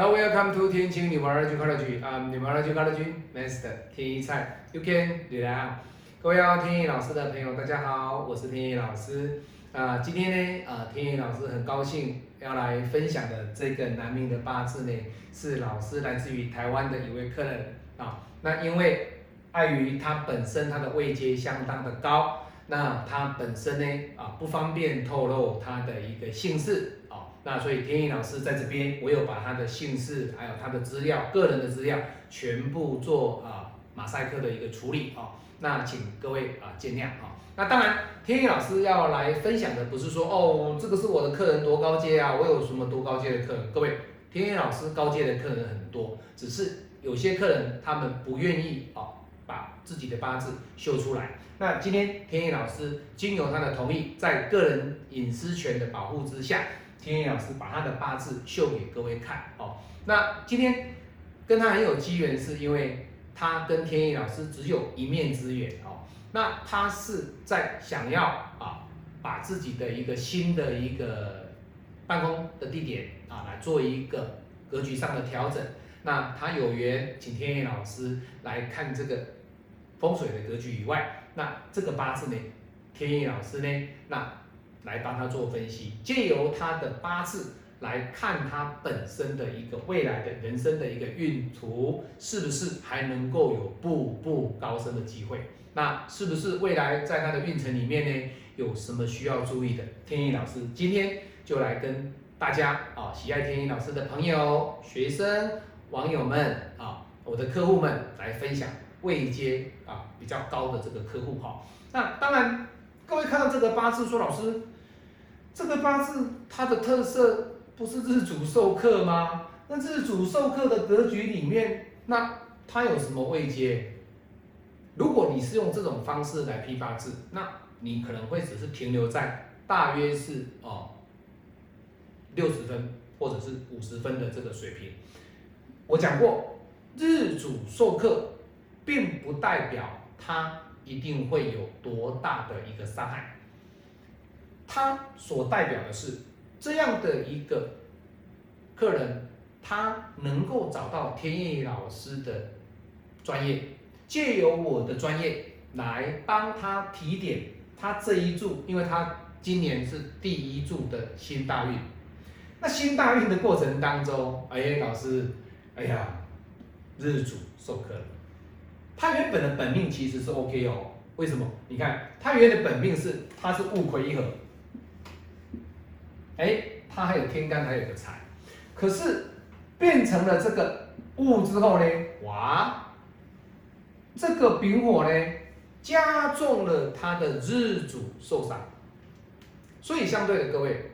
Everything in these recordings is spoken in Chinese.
Hello, welcome to 天晴 Numerology College. I'm Numerology College Master 天一菜。You can relax. 各位要天一老师的朋友，大家好，我是天一老师。啊、今天呢，呃，天一老师很高兴要来分享的这个男命的八字呢，是老师来自于台湾的一位客人啊。那因为碍于他本身他的位阶相当的高，那他本身呢啊不方便透露他的一个姓氏，那所以天意老师在这边，我有把他的姓氏还有他的资料、个人的资料全部做啊马赛克的一个处理啊，那请各位啊见谅啊。那当然，天意老师要来分享的不是说哦这个是我的客人多高阶啊，我有什么多高阶的客人，各位，天意老师高阶的客人很多，只是有些客人他们不愿意哦。把自己的八字秀出来。那今天天意老师经由他的同意，在个人隐私权的保护之下，天意老师把他的八字秀给各位看哦。那今天跟他很有机缘，是因为他跟天意老师只有一面之缘哦。那他是在想要啊，把自己的一个新的一个办公的地点啊，来做一个格局上的调整。那他有缘请天意老师来看这个。风水的格局以外，那这个八字呢，天意老师呢，那来帮他做分析，借由他的八字来看他本身的一个未来的人生的一个运途，是不是还能够有步步高升的机会？那是不是未来在他的运程里面呢，有什么需要注意的？天意老师今天就来跟大家啊，喜爱天意老师的朋友、学生、网友们啊，我的客户们来分享。位阶啊比较高的这个客户哈，那当然各位看到这个八字说老师，这个八字它的特色不是日主授课吗？那日主授课的格局里面，那它有什么位阶？如果你是用这种方式来批八字，那你可能会只是停留在大约是哦六十分或者是五十分的这个水平。我讲过日主授课。并不代表它一定会有多大的一个伤害，他所代表的是这样的一个客人，他能够找到天意老师的专业，借由我的专业来帮他提点他这一柱，因为他今年是第一柱的新大运，那新大运的过程当中，哎，老师，哎呀，日主授课。他原本的本命其实是 OK 哦，为什么？你看他原的本命是他是戊癸一合，哎，他还有天干还有个财，可是变成了这个戊之后呢，哇，这个丙火呢加重了他的日主受伤，所以相对的各位，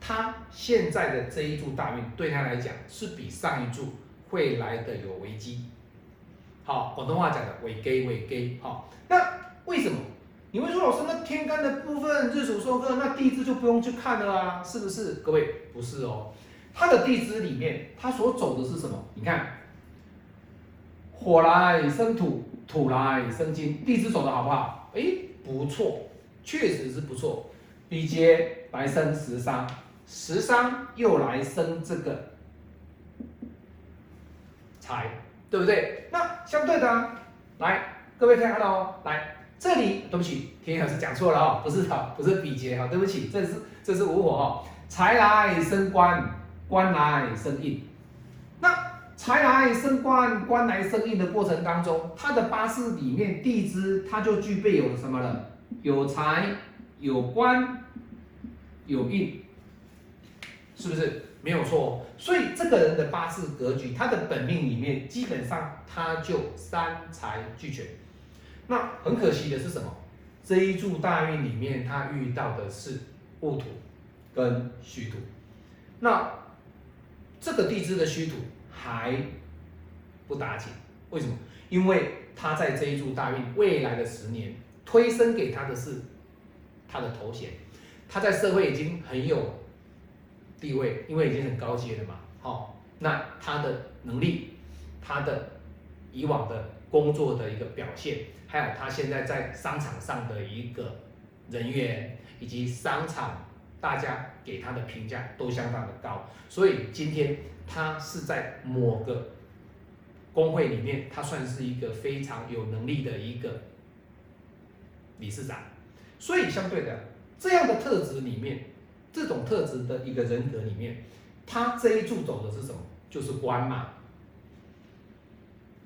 他现在的这一柱大运对他来讲是比上一柱会来的有危机。好，广东话讲的尾给尾给，好，那为什么？你会说老师，那天干的部分日主受克，那地支就不用去看了啊？是不是？各位不是哦，它的地支里面，它所走的是什么？你看，火来生土，土来生金，地支走的好不好？哎，不错，确实是不错。比劫来生食伤，食伤又来生这个财。对不对？那相对的，来，各位看看哦，来这里，对不起，天老师讲错了哦，不是哈，不是比劫哈，对不起，这是这是午火哦，财来生官，官来生印。那财来生官，官来生印的过程当中，他的八字里面地支，它就具备有什么了？有财，有官，有印，是不是？没有错，所以这个人的八字格局，他的本命里面基本上他就三才俱全。那很可惜的是什么？这一柱大运里面他遇到的是戊土跟戌土。那这个地支的戌土还不打紧，为什么？因为他在这一柱大运未来的十年推升给他的是他的头衔，他在社会已经很有。地位，因为已经很高阶了嘛，好，那他的能力，他的以往的工作的一个表现，还有他现在在商场上的一个人员，以及商场大家给他的评价都相当的高，所以今天他是在某个工会里面，他算是一个非常有能力的一个理事长。所以相对的，这样的特质里面，这种特质的一个人格里面，他这一柱走的是什么？就是官嘛，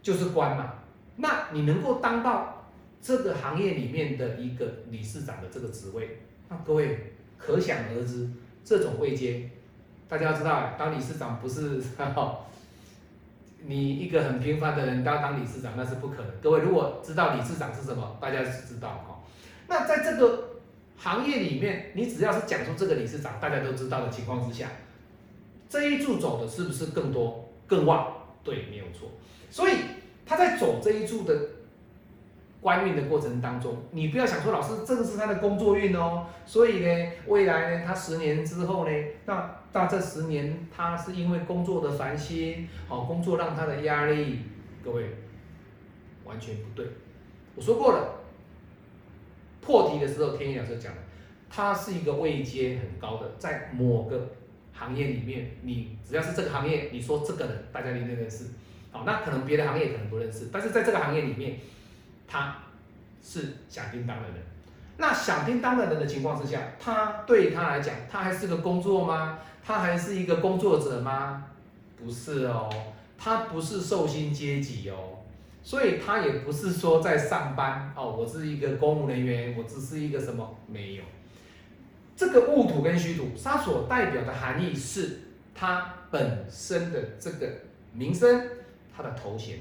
就是官嘛。那你能够当到这个行业里面的一个理事长的这个职位，那各位可想而知，这种位阶，大家要知道，当理事长不是哈 你一个很平凡的人要当理事长，那是不可能。各位如果知道理事长是什么，大家是知道哈。那在这个行业里面，你只要是讲出这个理事长，大家都知道的情况之下，这一柱走的是不是更多更旺？对，没有错。所以他在走这一柱的官运的过程当中，你不要想说老师这个是他的工作运哦，所以呢，未来呢，他十年之后呢，那那这十年他是因为工作的烦心，好工作让他的压力，各位完全不对。我说过了。破题的时候，天意老师讲了，他是一个位阶很高的，在某个行业里面，你只要是这个行业，你说这个人，大家一定认识。好，那可能别的行业可能不认识，但是在这个行业里面，他是响叮当的人。那响叮当的人的情况之下，他对他来讲，他还是个工作吗？他还是一个工作者吗？不是哦，他不是寿星阶级哦。所以他也不是说在上班哦，我是一个公务人员，我只是一个什么没有。这个戊土跟戌土，它所代表的含义是他本身的这个名声，的头衔，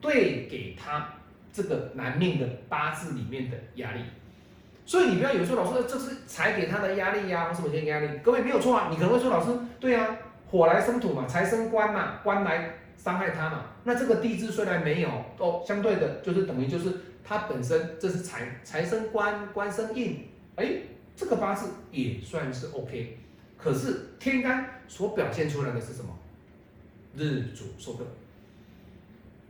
对给他这个男命的八字里面的压力。所以你不要有时候老师这是财给他的压力呀，或什么些压力？各位没有错啊，你可能会说老师对啊，火来生土嘛，财生官嘛，官来。伤害他嘛？那这个地支虽然没有哦，相对的，就是等于就是它本身这是财财生官，官生印，哎，这个八字也算是 OK。可是天干所表现出来的是什么？日主受克。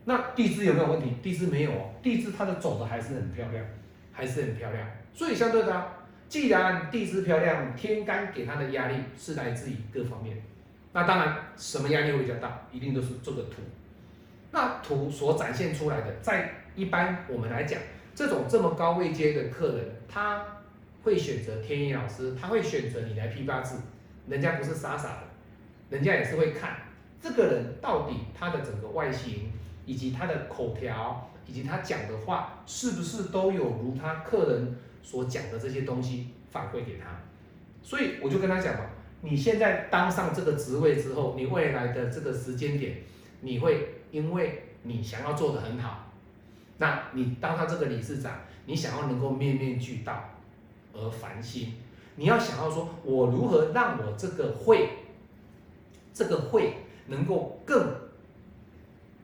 那地支有没有问题？地支没有哦，地支它的走的还是很漂亮，还是很漂亮。所以相对的，既然地支漂亮，天干给他的压力是来自于各方面。那当然，什么压力会比较大？一定都是这个图。那图所展现出来的，在一般我们来讲，这种这么高位阶的客人，他会选择天意老师，他会选择你来批八字。人家不是傻傻的，人家也是会看这个人到底他的整个外形，以及他的口条，以及他讲的话，是不是都有如他客人所讲的这些东西反馈给他。所以我就跟他讲嘛。你现在当上这个职位之后，你未来的这个时间点，你会因为你想要做的很好，那你当上这个理事长，你想要能够面面俱到而烦心，你要想要说，我如何让我这个会，这个会能够更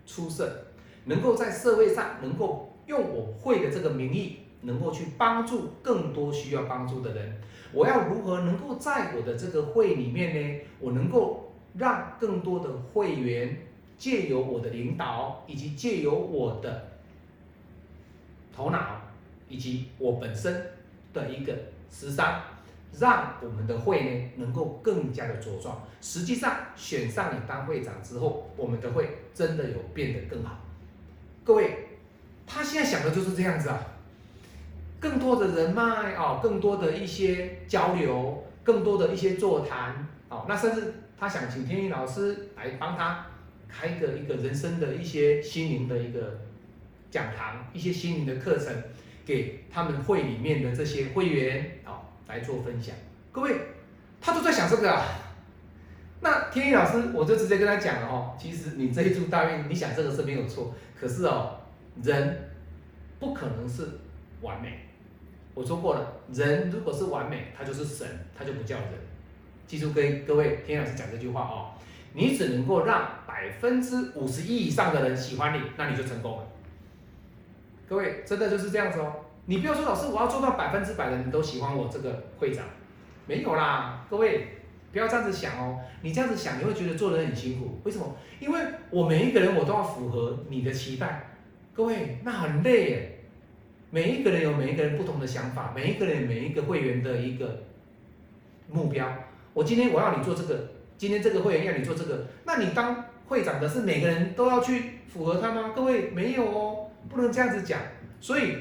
出色，能够在社会上能够用我会的这个名义，能够去帮助更多需要帮助的人。我要如何能够在我的这个会里面呢？我能够让更多的会员借由我的领导，以及借由我的头脑，以及我本身的一个时尚，让我们的会呢能够更加的茁壮。实际上选上你当会长之后，我们的会真的有变得更好。各位，他现在想的就是这样子啊。更多的人脉哦，更多的一些交流，更多的一些座谈哦，那甚至他想请天意老师来帮他开个一个人生的一些心灵的一个讲堂，一些心灵的课程，给他们会里面的这些会员哦来做分享。各位，他都在想这个啊。那天意老师，我就直接跟他讲了哦，其实你这一注大运，你想这个是没有错，可是哦，人不可能是完美。我说过了，人如果是完美，他就是神，他就不叫人。记住跟各位天老师讲这句话哦，你只能够让百分之五十一以上的人喜欢你，那你就成功了。各位真的就是这样子哦，你不要说老师我要做到百分之百的人都喜欢我这个会长，没有啦，各位不要这样子想哦，你这样子想你会觉得做人很辛苦，为什么？因为我每一个人我都要符合你的期待，各位那很累耶。每一个人有每一个人不同的想法，每一个人每一个会员的一个目标。我今天我要你做这个，今天这个会员要你做这个，那你当会长的是每个人都要去符合他吗？各位没有哦，不能这样子讲。所以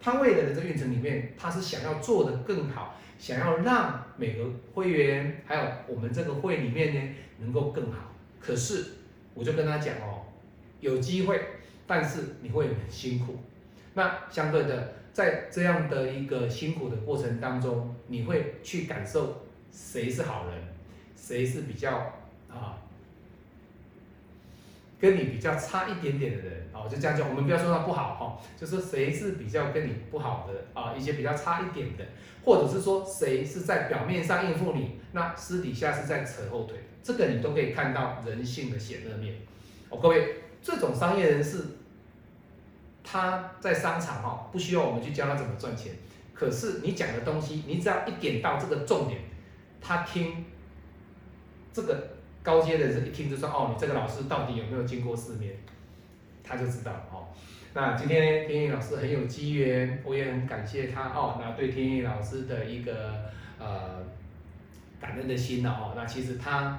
他未来的这个运程里面，他是想要做的更好，想要让每个会员还有我们这个会里面呢能够更好。可是我就跟他讲哦，有机会，但是你会很辛苦。那相对的，在这样的一个辛苦的过程当中，你会去感受谁是好人，谁是比较啊。跟你比较差一点点的人，哦，就这样讲，我们不要说他不好哈，就是谁是比较跟你不好的啊，一些比较差一点的，或者是说谁是在表面上应付你，那私底下是在扯后腿，这个你都可以看到人性的险恶面。哦，各位，这种商业人士，他在商场哈，不需要我们去教他怎么赚钱，可是你讲的东西，你只要一点到这个重点，他听这个。高阶的人一听就说哦，你这个老师到底有没有见过世面？他就知道哦。那今天天意老师很有机缘，我也很感谢他哦。那对天意老师的一个呃感恩的心呢哦。那其实他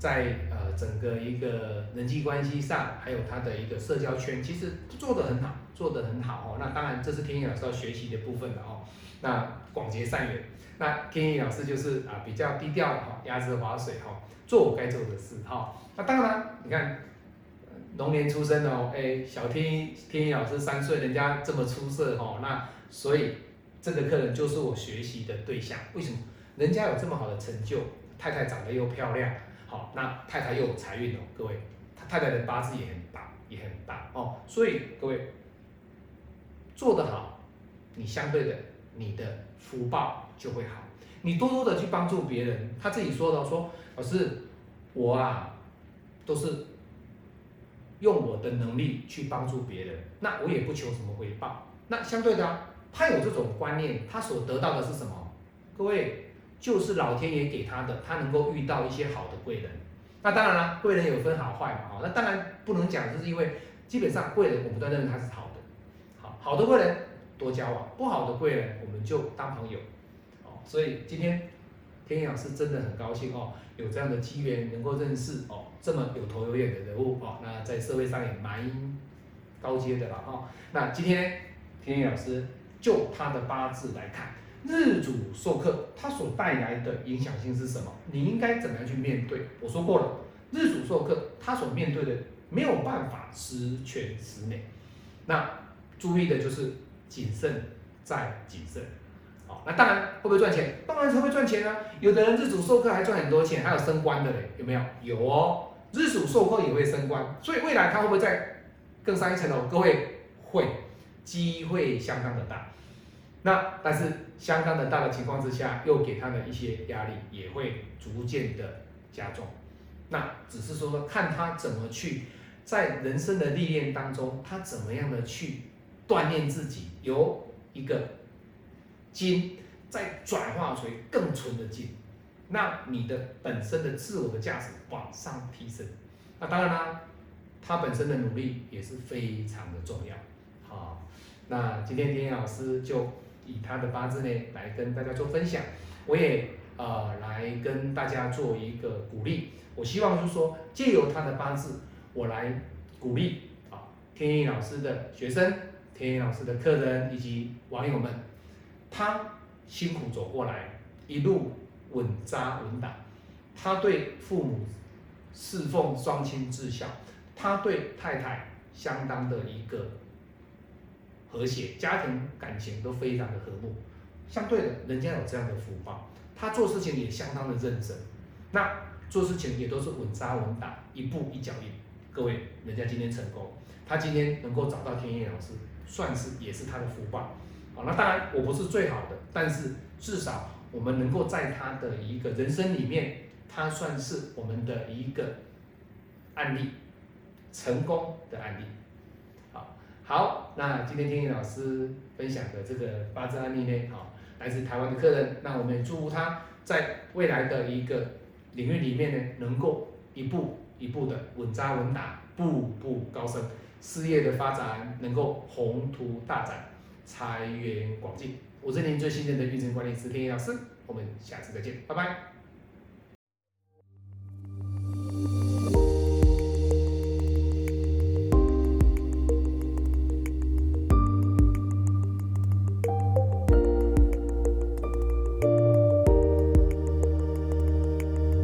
在呃整个一个人际关系上，还有他的一个社交圈，其实做得很好，做得很好哦。那当然这是天意老师要学习的部分了哦。那广结善缘，那天意老师就是啊比较低调哈，鸭子划水哈。做我该做的事，哈，那当然，你看，龙年出生的哦，哎，小天天一老师三岁，人家这么出色，哈，那所以这个客人就是我学习的对象。为什么？人家有这么好的成就，太太长得又漂亮，好，那太太又有财运哦，各位，他太太的八字也很大，也很大哦，所以各位做得好，你相对的你的福报就会好，你多多的去帮助别人，他自己说的说。老师我啊，都是用我的能力去帮助别人，那我也不求什么回报。那相对的，他有这种观念，他所得到的是什么？各位，就是老天爷给他的，他能够遇到一些好的贵人。那当然了，贵人有分好坏嘛，那当然不能讲，就是因为基本上贵人我们都认为他是好，好的贵人多交往，不好的贵人我们就当朋友，哦，所以今天天阳是真的很高兴哦。有这样的机缘，能够认识哦，这么有头有脸的人物哦，那在社会上也蛮高阶的了哦。那今天天野老师就他的八字来看，日主授课，他所带来的影响性是什么？你应该怎么样去面对？我说过了，日主授课，他所面对的没有办法十全十美，那注意的就是谨慎再谨慎。那当然会不会赚钱？当然是会赚钱啊！有的人日主授课还赚很多钱，还有升官的嘞，有没有？有哦，日主授课也会升官，所以未来他会不会再更上一层楼？各位会，机会相当的大。那但是相当的大的情况之下，又给他的一些压力也会逐渐的加重。那只是说看他怎么去在人生的历练当中，他怎么样的去锻炼自己，由一个。金再转化成更纯的金，那你的本身的自我的价值往上提升。那当然啦，他本身的努力也是非常的重要。好，那今天天老师就以他的八字呢来跟大家做分享，我也呃来跟大家做一个鼓励。我希望就是说，借由他的八字，我来鼓励啊天意老师的学生、天意老师的客人以及网友们。他辛苦走过来，一路稳扎稳打。他对父母侍奉双亲至孝，他对太太相当的一个和谐，家庭感情都非常的和睦。相对的，人家有这样的福报，他做事情也相当的认真。那做事情也都是稳扎稳打，一步一脚印。各位，人家今天成功，他今天能够找到天野老师，算是也是他的福报。好，那当然我不是最好的，但是至少我们能够在他的一个人生里面，他算是我们的一个案例，成功的案例。好，好，那今天天意老师分享的这个八字案例呢，好，来自台湾的客人，那我们也祝福他在未来的一个领域里面呢，能够一步一步的稳扎稳打，步步高升，事业的发展能够宏图大展。财源广进，我是您最信任的运程管理师天一老师。我们下次再见，拜拜。